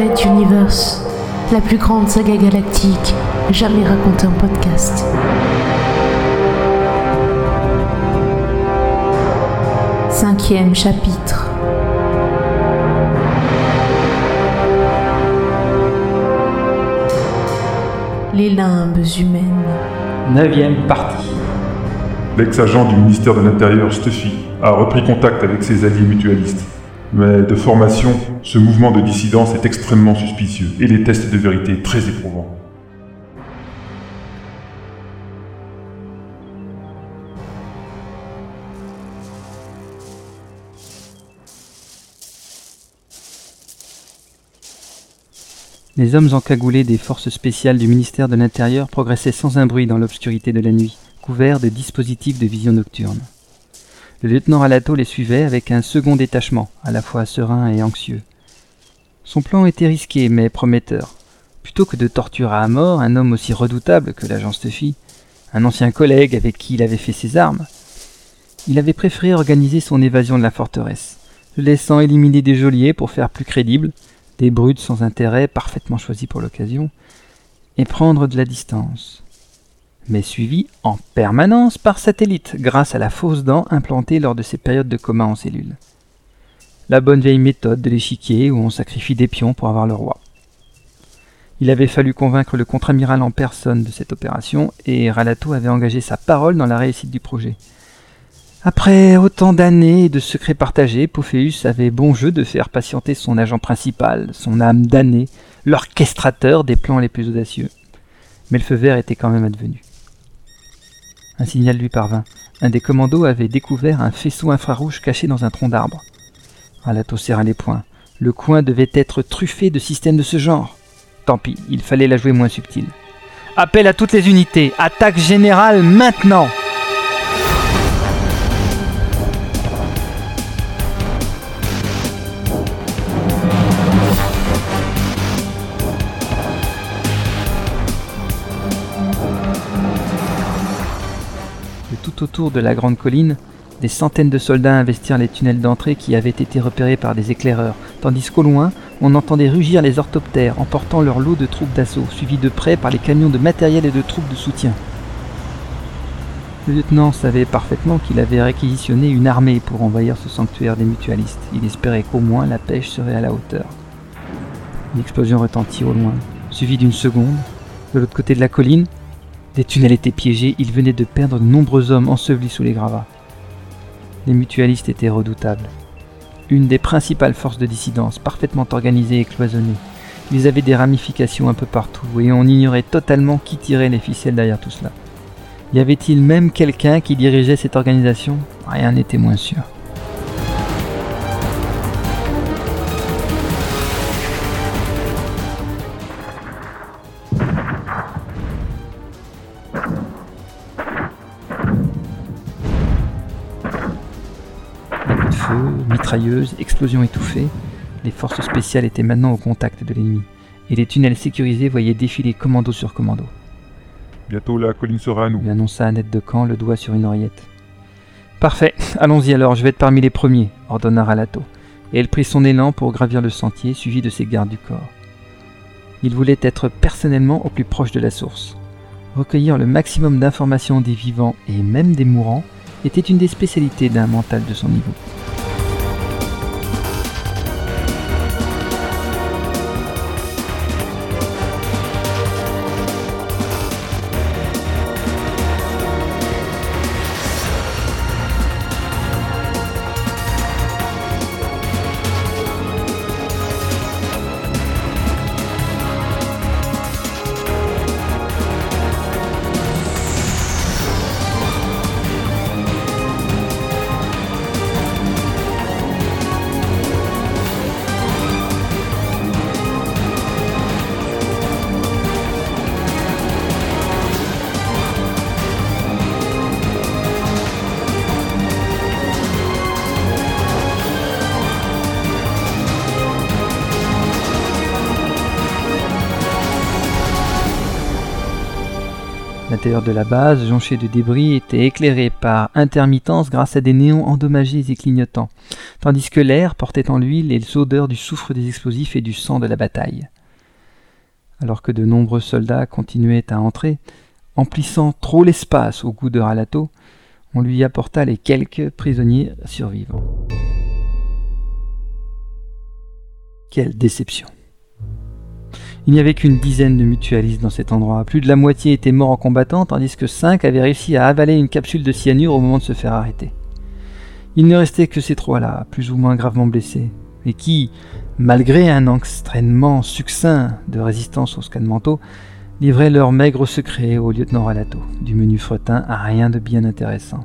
Red Universe, la plus grande saga galactique jamais racontée en podcast. Cinquième chapitre. Les limbes humaines. Neuvième partie. L'ex-agent du ministère de l'Intérieur, Stuffy, a repris contact avec ses alliés mutualistes. Mais de formation, ce mouvement de dissidence est extrêmement suspicieux et les tests de vérité très éprouvants. Les hommes encagoulés des forces spéciales du ministère de l'Intérieur progressaient sans un bruit dans l'obscurité de la nuit, couverts de dispositifs de vision nocturne. Le lieutenant Ralato les suivait avec un second détachement, à la fois serein et anxieux. Son plan était risqué mais prometteur. Plutôt que de torturer à mort un homme aussi redoutable que l'agent Stuffy, un ancien collègue avec qui il avait fait ses armes, il avait préféré organiser son évasion de la forteresse, le laissant éliminer des geôliers pour faire plus crédible, des brutes sans intérêt parfaitement choisis pour l'occasion, et prendre de la distance. Mais suivi en permanence par satellite, grâce à la fausse dent implantée lors de ses périodes de coma en cellule. La bonne vieille méthode de l'échiquier où on sacrifie des pions pour avoir le roi. Il avait fallu convaincre le contre-amiral en personne de cette opération, et Ralato avait engagé sa parole dans la réussite du projet. Après autant d'années et de secrets partagés, Pophéus avait bon jeu de faire patienter son agent principal, son âme damnée, l'orchestrateur des plans les plus audacieux. Mais le feu vert était quand même advenu. Un signal lui parvint. Un des commandos avait découvert un faisceau infrarouge caché dans un tronc d'arbre. Ralato serra les poings. Le coin devait être truffé de systèmes de ce genre. Tant pis, il fallait la jouer moins subtile. Appel à toutes les unités. Attaque générale maintenant autour de la grande colline, des centaines de soldats investirent les tunnels d'entrée qui avaient été repérés par des éclaireurs, tandis qu'au loin, on entendait rugir les orthoptères emportant leur lot de troupes d'assaut, suivis de près par les camions de matériel et de troupes de soutien. Le lieutenant savait parfaitement qu'il avait réquisitionné une armée pour envahir ce sanctuaire des mutualistes. Il espérait qu'au moins la pêche serait à la hauteur. Une explosion retentit au loin, suivie d'une seconde. De l'autre côté de la colline, des tunnels étaient piégés, ils venaient de perdre de nombreux hommes ensevelis sous les gravats. Les mutualistes étaient redoutables. Une des principales forces de dissidence, parfaitement organisée et cloisonnée. Ils avaient des ramifications un peu partout, et on ignorait totalement qui tirait les ficelles derrière tout cela. Y avait-il même quelqu'un qui dirigeait cette organisation? Rien n'était moins sûr. Mitrailleuses, explosions étouffées, les forces spéciales étaient maintenant au contact de l'ennemi, et les tunnels sécurisés voyaient défiler commando sur commando. Bientôt la colline sera à nous. Lui annonça Annette de Camp, le doigt sur une oreillette. Parfait, allons-y alors, je vais être parmi les premiers, ordonna Ralato, et elle prit son élan pour gravir le sentier, suivi de ses gardes du corps. Il voulait être personnellement au plus proche de la source. Recueillir le maximum d'informations des vivants et même des mourants était une des spécialités d'un mental de son niveau. L'intérieur de la base, jonché de débris, était éclairé par intermittence grâce à des néons endommagés et clignotants, tandis que l'air portait en lui les odeurs du soufre des explosifs et du sang de la bataille. Alors que de nombreux soldats continuaient à entrer, emplissant trop l'espace au goût de Ralato, on lui apporta les quelques prisonniers survivants. Quelle déception. Il n'y avait qu'une dizaine de mutualistes dans cet endroit. Plus de la moitié étaient morts en combattant, tandis que cinq avaient réussi à avaler une capsule de cyanure au moment de se faire arrêter. Il ne restait que ces trois-là, plus ou moins gravement blessés, et qui, malgré un extrêmement succinct de résistance au scan manteau, livraient leurs maigres secrets au lieutenant Ralato, du menu fretin à rien de bien intéressant.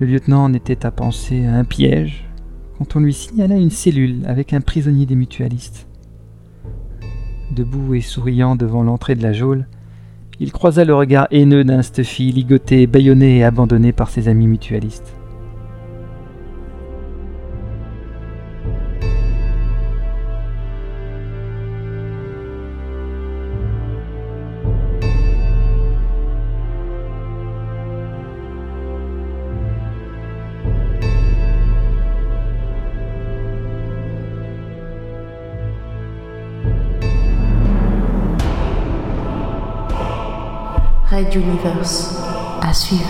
Le lieutenant n'était à penser à un piège quand on lui signala une cellule avec un prisonnier des mutualistes. Debout et souriant devant l'entrée de la geôle, il croisa le regard haineux d'un Stuffy ligoté, bâillonné et abandonné par ses amis mutualistes. Red Universe. À suivre.